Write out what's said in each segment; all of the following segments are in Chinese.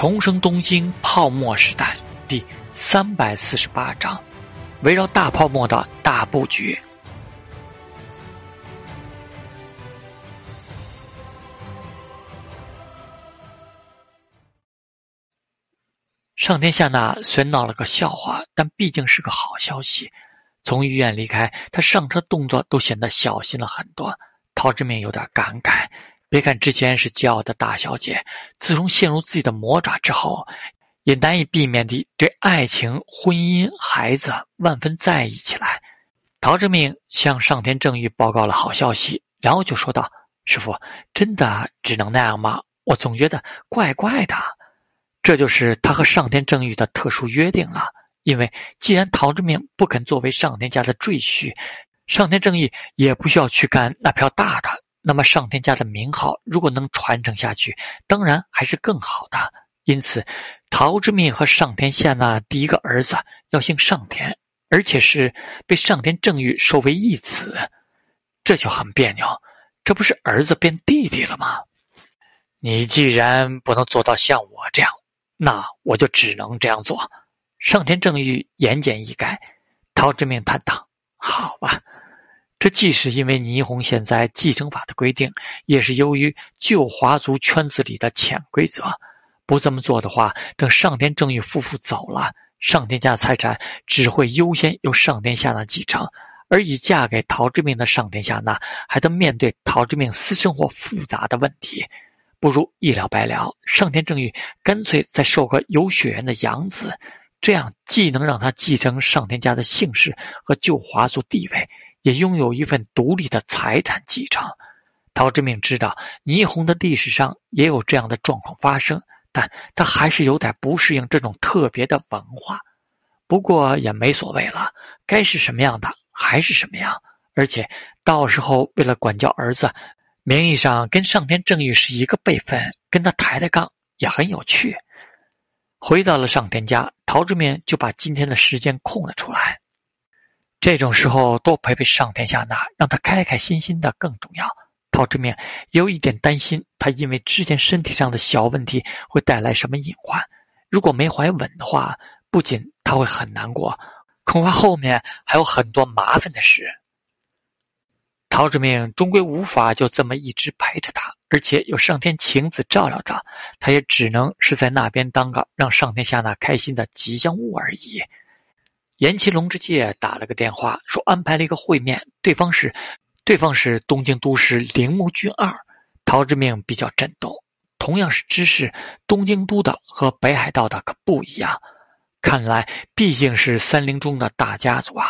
重生东京泡沫时代第三百四十八章：围绕大泡沫的大布局。上天下那虽闹了个笑话，但毕竟是个好消息。从医院离开，他上车动作都显得小心了很多。陶志明有点感慨。别看之前是骄傲的大小姐，自从陷入自己的魔爪之后，也难以避免地对爱情、婚姻、孩子万分在意起来。陶之命向上天正玉报告了好消息，然后就说道：“师傅，真的只能那样吗？我总觉得怪怪的。这就是他和上天正玉的特殊约定了。因为既然陶之命不肯作为上天家的赘婿，上天正义也不需要去干那票大的。”那么上天家的名号如果能传承下去，当然还是更好的。因此，陶之命和上天下那第一个儿子要姓上天，而且是被上天正玉收为义子，这就很别扭。这不是儿子变弟弟了吗？你既然不能做到像我这样，那我就只能这样做。上天正玉言简意赅，陶之命叹道：“好吧。”这既是因为霓虹现在继承法的规定，也是由于旧华族圈子里的潜规则。不这么做的话，等上天正义夫妇走了，上天家的财产只会优先由上天下那继承，而已嫁给陶之命的上天下那还得面对陶之命私生活复杂的问题，不如一了百了。上天正义干脆再受个有血缘的养子，这样既能让他继承上天家的姓氏和旧华族地位。也拥有一份独立的财产继承。陶之命知道霓虹的历史上也有这样的状况发生，但他还是有点不适应这种特别的文化。不过也没所谓了，该是什么样的还是什么样。而且到时候为了管教儿子，名义上跟上天正义是一个辈分，跟他抬抬杠也很有趣。回到了上天家，陶之命就把今天的时间空了出来。这种时候多陪陪上天下那，让他开开心心的更重要。陶志明有一点担心，他因为之前身体上的小问题会带来什么隐患。如果没怀稳的话，不仅他会很难过，恐怕后面还有很多麻烦的事。陶志明终归无法就这么一直陪着他，而且有上天晴子照料着，他也只能是在那边当个让上天下那开心的吉祥物而已。岩崎龙之介打了个电话，说安排了一个会面，对方是，对方是东京都市铃木俊二。陶之命比较震动，同样是知识，东京都的和北海道的可不一样。看来毕竟是三菱中的大家族啊。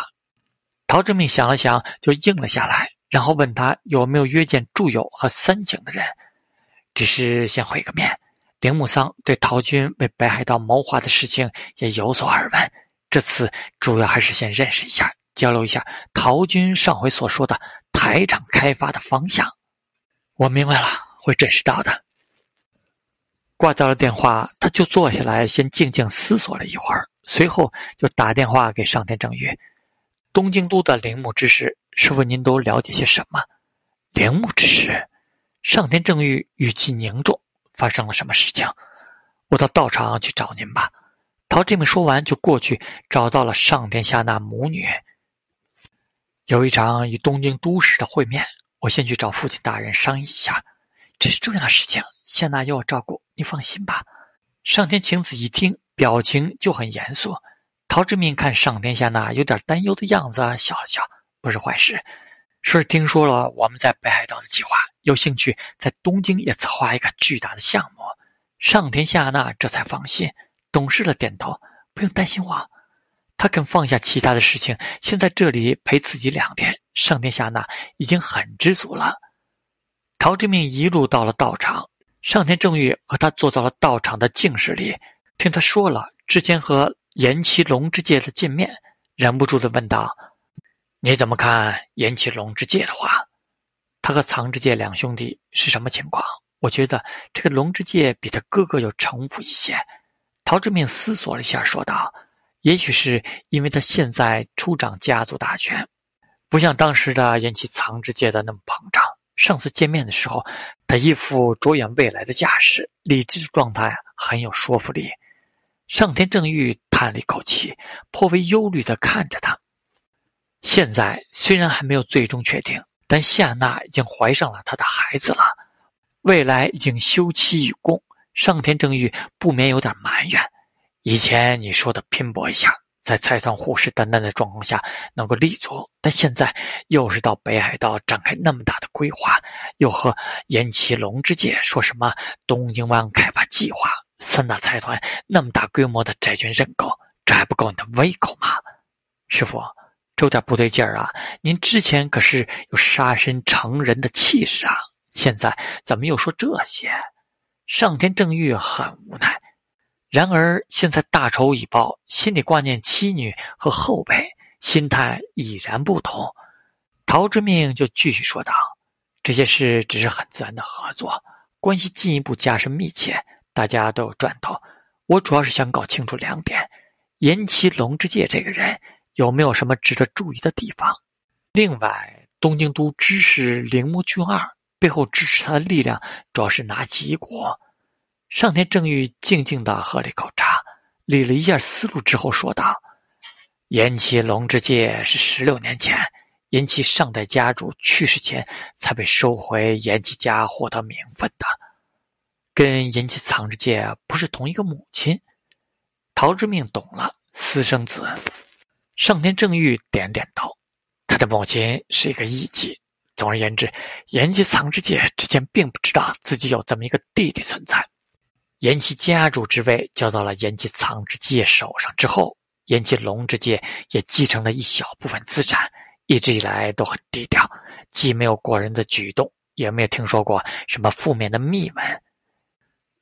陶之命想了想，就应了下来，然后问他有没有约见住友和三井的人。只是先会个面。铃木桑对陶军为北海道谋划的事情也有所耳闻。这次主要还是先认识一下，交流一下陶军上回所说的台场开发的方向。我明白了，会准时到的。挂掉了电话，他就坐下来，先静静思索了一会儿，随后就打电话给上天正玉：“东京都的铃木之事，师傅您都了解些什么？”铃木之事，上天正玉语气凝重：“发生了什么事情？我到道场去找您吧。”陶志明说完，就过去找到了上天下那母女。有一场与东京都市的会面，我先去找父亲大人商议一下。这是重要事情，夏娜要我照顾，你放心吧。上天晴子一听，表情就很严肃。陶志明看上天下那有点担忧的样子，笑了笑，不是坏事。说是听说了我们在北海道的计划，有兴趣在东京也策划一个巨大的项目。上天下那这才放心。懂事的点头，不用担心我。他肯放下其他的事情，先在这里陪自己两天。上天下那已经很知足了。陶之命一路到了道场，上天正玉和他坐到了道场的静室里，听他说了之前和岩崎龙之介的见面，忍不住的问道：“你怎么看岩崎龙之介的话？他和藏之介两兄弟是什么情况？我觉得这个龙之介比他哥哥有城府一些。”陶志明思索了一下，说道：“也许是因为他现在初掌家族大权，不像当时的延崎藏之界的那么膨胀。上次见面的时候，他一副着眼未来的架势，理智状态很有说服力。上天正玉叹了一口气，颇为忧虑的看着他。现在虽然还没有最终确定，但夏娜已经怀上了他的孩子了，未来已经休妻与共。上天正玉不免有点埋怨：以前你说的拼搏一下，在财团虎视眈眈的状况下能够立足，但现在又是到北海道展开那么大的规划，又和岩崎龙之介说什么东京湾开发计划。三大财团那么大规模的债券认购，这还不够你的胃口吗？师傅，这有点不对劲儿啊！您之前可是有杀身成仁的气势啊，现在怎么又说这些？上天正玉很无奈。然而现在大仇已报，心里挂念妻女和后辈，心态已然不同。陶之命就继续说道：“这些事只是很自然的合作，关系进一步加深密切。”大家都有赚头，我主要是想搞清楚两点：岩崎龙之介这个人有没有什么值得注意的地方？另外，东京都知事铃木俊二背后支持他的力量主要是哪几国？上田正玉静静的喝了一口茶，理了一下思路之后说道：“岩崎龙之介是十六年前岩崎上代家主去世前才被收回岩崎家获得名分的。”跟岩崎藏之介不是同一个母亲，陶之命懂了，私生子。上天正玉点点头，他的母亲是一个艺妓。总而言之，岩崎藏之介之前并不知道自己有这么一个弟弟存在。岩崎家主之位交到了岩崎藏之介手上之后，岩崎龙之介也继承了一小部分资产，一直以来都很低调，既没有过人的举动，也没有听说过什么负面的秘闻。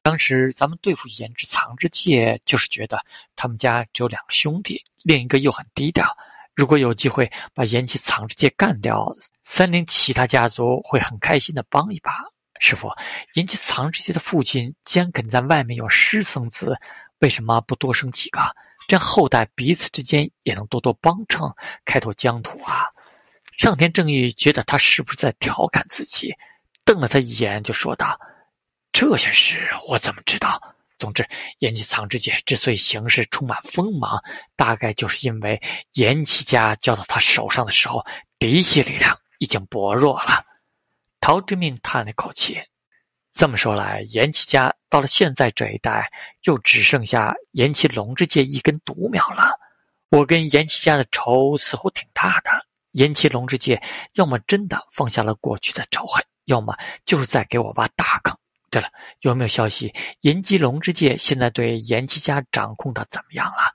当时咱们对付颜之藏之介，就是觉得他们家只有两个兄弟，另一个又很低调。如果有机会把颜之藏之介干掉，三菱其他家族会很开心的帮一把。师傅，颜之藏之介的父亲既然肯在外面有私生子，为什么不多生几个？这样后代彼此之间也能多多帮衬，开拓疆土啊！上天正义觉得他是不是在调侃自己，瞪了他一眼，就说道。这些事我怎么知道？总之，岩崎藏之介之所以行事充满锋芒，大概就是因为岩崎家交到他手上的时候，嫡系力量已经薄弱了。陶之命叹了口气，这么说来，岩崎家到了现在这一代，又只剩下岩崎龙之介一根独苗了。我跟岩崎家的仇似乎挺大的。岩崎龙之介要么真的放下了过去的仇恨，要么就是在给我挖大坑。对了，有没有消息？岩崎龙之介现在对岩崎家掌控的怎么样了？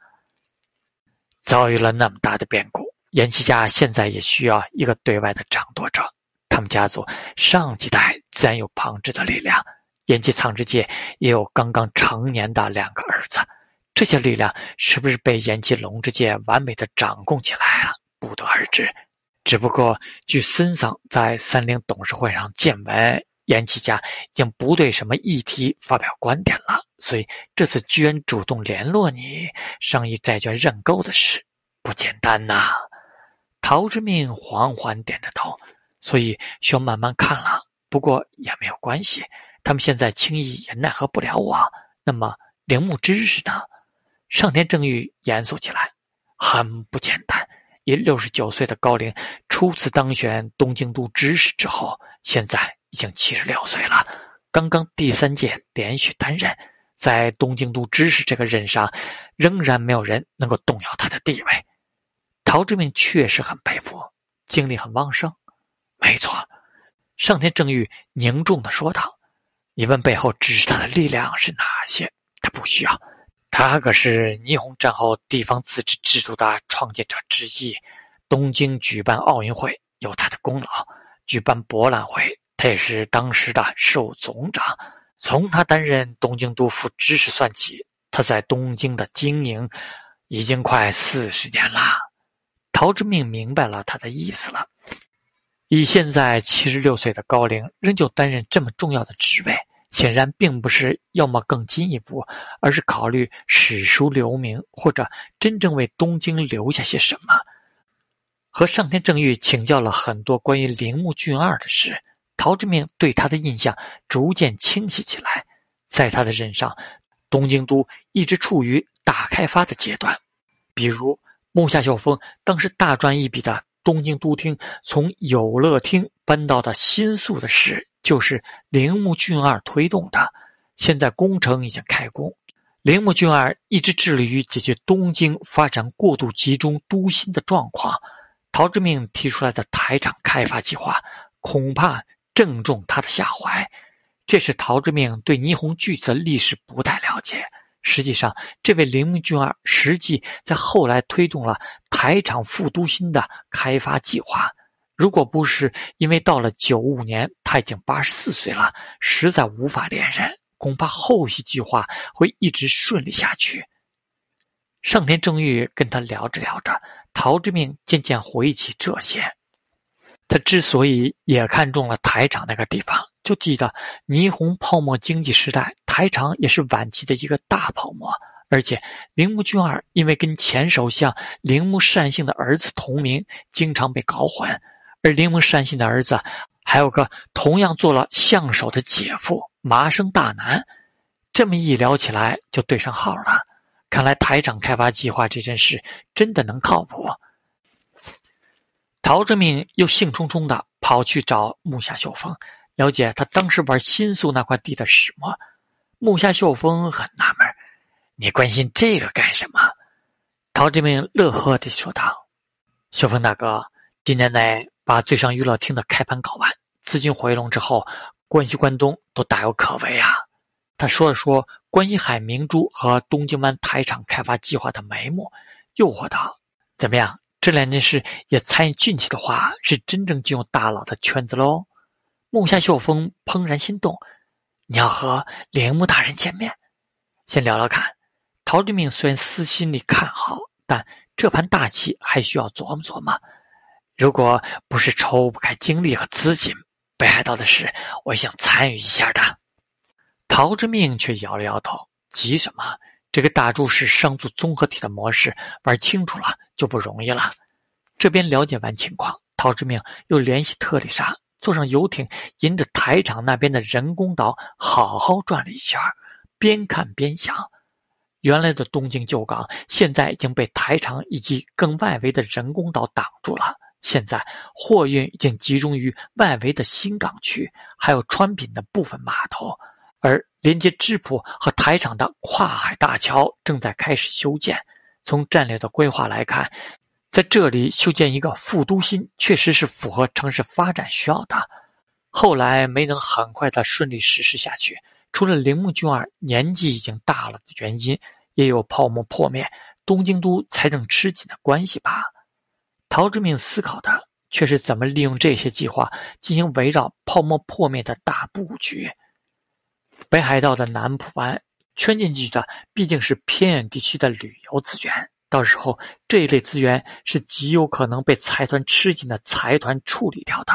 遭遇了那么大的变故，岩崎家现在也需要一个对外的掌舵者。他们家族上几代自然有旁支的力量，岩崎藏之介也有刚刚成年的两个儿子，这些力量是不是被岩崎龙之介完美的掌控起来了？不得而知。只不过据森桑在三菱董事会上见闻。岩崎家已经不对什么议题发表观点了，所以这次居然主动联络你商议债券认购的事，不简单呐。陶之命缓缓点着头，所以需要慢慢看了。不过也没有关系，他们现在轻易也奈何不了我。那么铃木知识呢？上天正欲严肃起来，很不简单。以六十九岁的高龄初次当选东京都知事之后，现在。已经七十六岁了，刚刚第三届连续担任，在东京都知事这个任上，仍然没有人能够动摇他的地位。陶之命确实很佩服，精力很旺盛。没错，上天正欲凝重的说道：“你问背后支持他的力量是哪些？他不需要，他可是霓虹战后地方自治制度的创建者之一。东京举办奥运会有他的功劳，举办博览会。”他也是当时的事务总长，从他担任东京都副知事算起，他在东京的经营已经快四十年了。陶之命明白了他的意思了。以现在七十六岁的高龄，仍旧担任这么重要的职位，显然并不是要么更进一步，而是考虑史书留名，或者真正为东京留下些什么。和上天正玉请教了很多关于铃木俊二的事。陶之命对他的印象逐渐清晰起来。在他的任上，东京都一直处于大开发的阶段。比如木下秀峰当时大赚一笔的东京都厅从有乐町搬到的新宿的事，就是铃木俊二推动的。现在工程已经开工，铃木俊二一直致力于解决东京发展过度集中都心的状况。陶之命提出来的台场开发计划，恐怕正中他的下怀。这是陶之命对霓虹巨子的历史不太了解。实际上，这位铃木俊二实际在后来推动了台场副都心的开发计划。如果不是因为到了九五年他已经八十四岁了，实在无法连任，恐怕后续计划会一直顺利下去。上田正欲跟他聊着聊着，陶之命渐渐回忆起这些。他之所以也看中了台场那个地方。就记得霓虹泡沫经济时代，台场也是晚期的一个大泡沫。而且铃木俊二因为跟前首相铃木善幸的儿子同名，经常被搞混。而铃木善幸的儿子还有个同样做了相手的姐夫麻生大男。这么一聊起来，就对上号了。看来台场开发计划这件事真的能靠谱。陶之命又兴冲冲的跑去找木下秀峰。了解他当时玩新宿那块地的始末，木下秀峰很纳闷：“你关心这个干什么？”陶志明乐呵地说道：“秀峰大哥，今年内把最上娱乐厅的开盘搞完，资金回笼之后，关西关东都大有可为啊。”他说了说关西海明珠和东京湾台场开发计划的眉目，诱惑道：“怎么样？这两件事也参与进去的话，是真正进入大佬的圈子喽。”木下秀峰怦然心动，你要和铃木大人见面，先聊聊看。陶之命虽然私心里看好，但这盘大棋还需要琢磨琢磨。如果不是抽不开精力和资金，北海道的事我也想参与一下的。陶之命却摇了摇头，急什么？这个大柱式商组综合体的模式玩清楚了就不容易了。这边了解完情况，陶之命又联系特丽莎。坐上游艇，沿着台场那边的人工岛好好转了一圈，边看边想：原来的东京旧港现在已经被台场以及更外围的人工岛挡住了。现在货运已经集中于外围的新港区，还有川品的部分码头，而连接芝浦和台场的跨海大桥正在开始修建。从战略的规划来看。在这里修建一个副都心，确实是符合城市发展需要的。后来没能很快的顺利实施下去，除了铃木俊二年纪已经大了的原因，也有泡沫破灭、东京都财政吃紧的关系吧。陶之命思考的却是怎么利用这些计划进行围绕泡沫破灭的大布局。北海道的南浦湾圈进去的毕竟是偏远地区的旅游资源。到时候，这一类资源是极有可能被财团吃紧的财团处理掉的，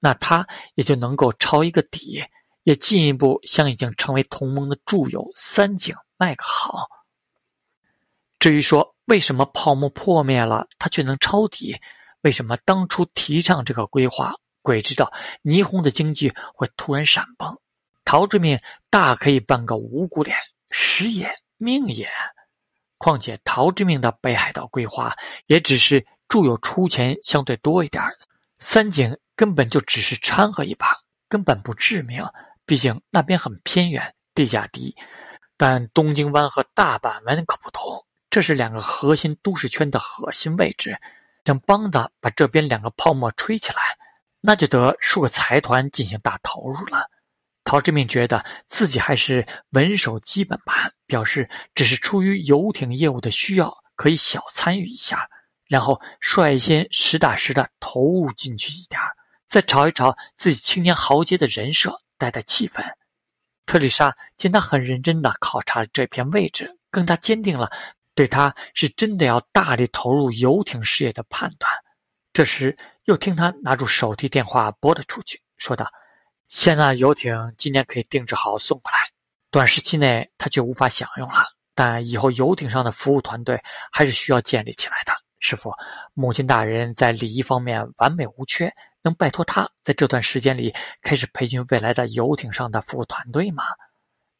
那他也就能够抄一个底，也进一步向已经成为同盟的住友三井卖个好。至于说为什么泡沫破灭了，他却能抄底，为什么当初提倡这个规划，鬼知道霓虹的经济会突然闪崩，陶之命大可以办个无辜脸，时也命也。况且陶之命的北海道规划也只是住友出钱相对多一点三井根本就只是掺和一把，根本不致命。毕竟那边很偏远，地价低。但东京湾和大阪湾可不同，这是两个核心都市圈的核心位置。想帮的把这边两个泡沫吹起来，那就得数个财团进行大投入了。陶志明觉得自己还是稳守基本盘，表示只是出于游艇业务的需要，可以小参与一下，然后率先实打实的投入进去一点再炒一炒自己青年豪杰的人设，带带气氛。特丽莎见他很认真的考察这片位置，更加坚定了对他是真的要大力投入游艇事业的判断。这时，又听他拿出手提电话拨了出去，说道。现在游艇今年可以定制好送过来，短时期内他就无法享用了。但以后游艇上的服务团队还是需要建立起来的。师傅，母亲大人在礼仪方面完美无缺，能拜托他在这段时间里开始培训未来的游艇上的服务团队吗？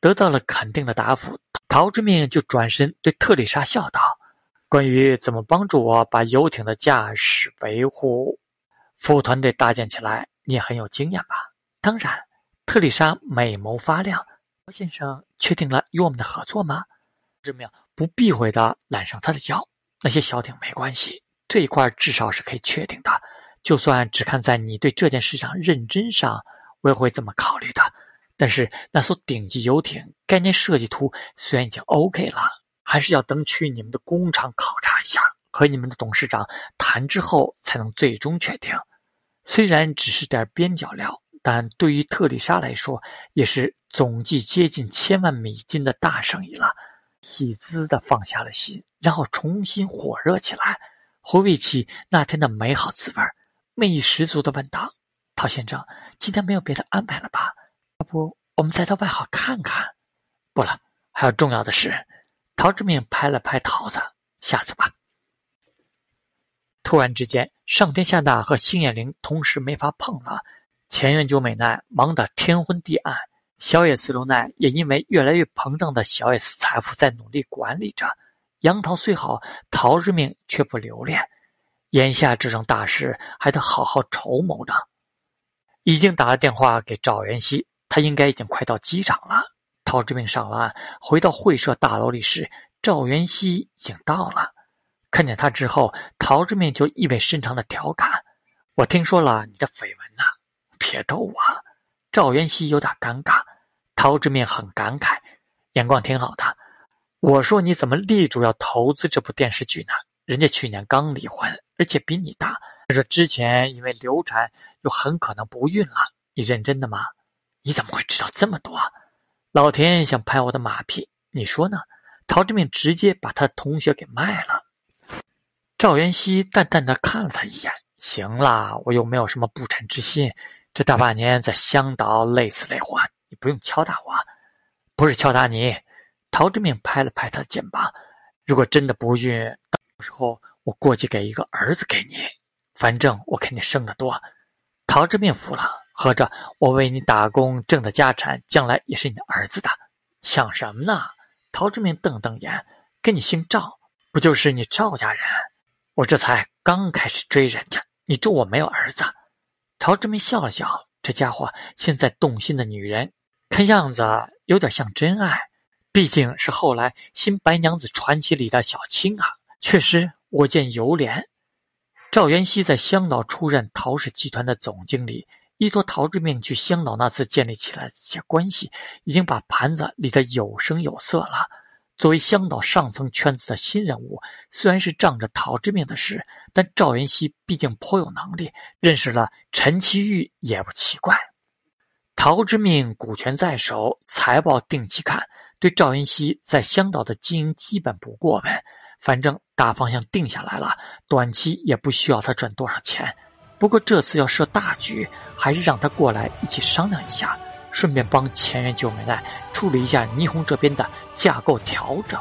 得到了肯定的答复，陶之命就转身对特丽莎笑道：“关于怎么帮助我把游艇的驾驶、维护、服务团队搭建起来，你也很有经验吧？”当然，特丽莎美眸发亮。高先生确定了与我们的合作吗？之命不避讳的揽上他的腰。那些小艇没关系，这一块至少是可以确定的。就算只看在你对这件事上认真上，我也会这么考虑的。但是那艘顶级游艇概念设计图虽然已经 OK 了，还是要等去你们的工厂考察一下，和你们的董事长谈之后才能最终确定。虽然只是点边角料，但对于特丽莎来说，也是总计接近千万美金的大生意了。喜滋的放下了心，然后重新火热起来，回味起那天的美好滋味魅意十足的问道：“陶先生，今天没有别的安排了吧？要不我们再到外号看看？不了，还有重要的事。”陶之命拍了拍桃子：“下次吧。”突然之间，上天下大和星野灵同时没法碰了，前院久美奈忙得天昏地暗。小野寺留奈也因为越来越膨胀的小野寺财富在努力管理着。杨桃虽好，桃之命却不留恋。眼下这桩大事还得好好筹谋着。已经打了电话给赵元熙，他应该已经快到机场了。陶之命上了岸，回到会社大楼里时，赵元熙已经到了。看见他之后，陶之命就意味深长的调侃：“我听说了你的绯闻呐，别逗我。”赵元熙有点尴尬。陶志明很感慨，眼光挺好的。我说你怎么立主要投资这部电视剧呢？人家去年刚离婚，而且比你大。他说之前因为流产又很可能不孕了。你认真的吗？你怎么会知道这么多？老田想拍我的马屁，你说呢？陶志明直接把他同学给卖了。赵元熙淡淡的看了他一眼，行了，我又没有什么不臣之心，这大半年在香岛累死累活。你不用敲打我，不是敲打你。陶之命拍了拍他的肩膀。如果真的不孕，到时候我过去给一个儿子给你，反正我肯定生得多。陶之命服了，合着我为你打工挣的家产，将来也是你的儿子的。想什么呢？陶之命瞪瞪眼，跟你姓赵，不就是你赵家人？我这才刚开始追人家，你咒我没有儿子？陶志明笑了笑，这家伙现在动心的女人。看样子有点像真爱，毕竟是后来《新白娘子传奇》里的小青啊。确实，我见犹怜。赵元熙在香岛出任陶氏集团的总经理，依托陶志明去香岛那次建立起来一些关系，已经把盘子理得有声有色了。作为香岛上层圈子的新人物，虽然是仗着陶之命的事，但赵云熙毕竟颇有能力，认识了陈其玉也不奇怪。陶之命股权在手，财报定期看，对赵云熙在香岛的经营基本不过问。反正大方向定下来了，短期也不需要他赚多少钱。不过这次要设大局，还是让他过来一起商量一下，顺便帮前元九美奈处理一下霓虹这边的架构调整。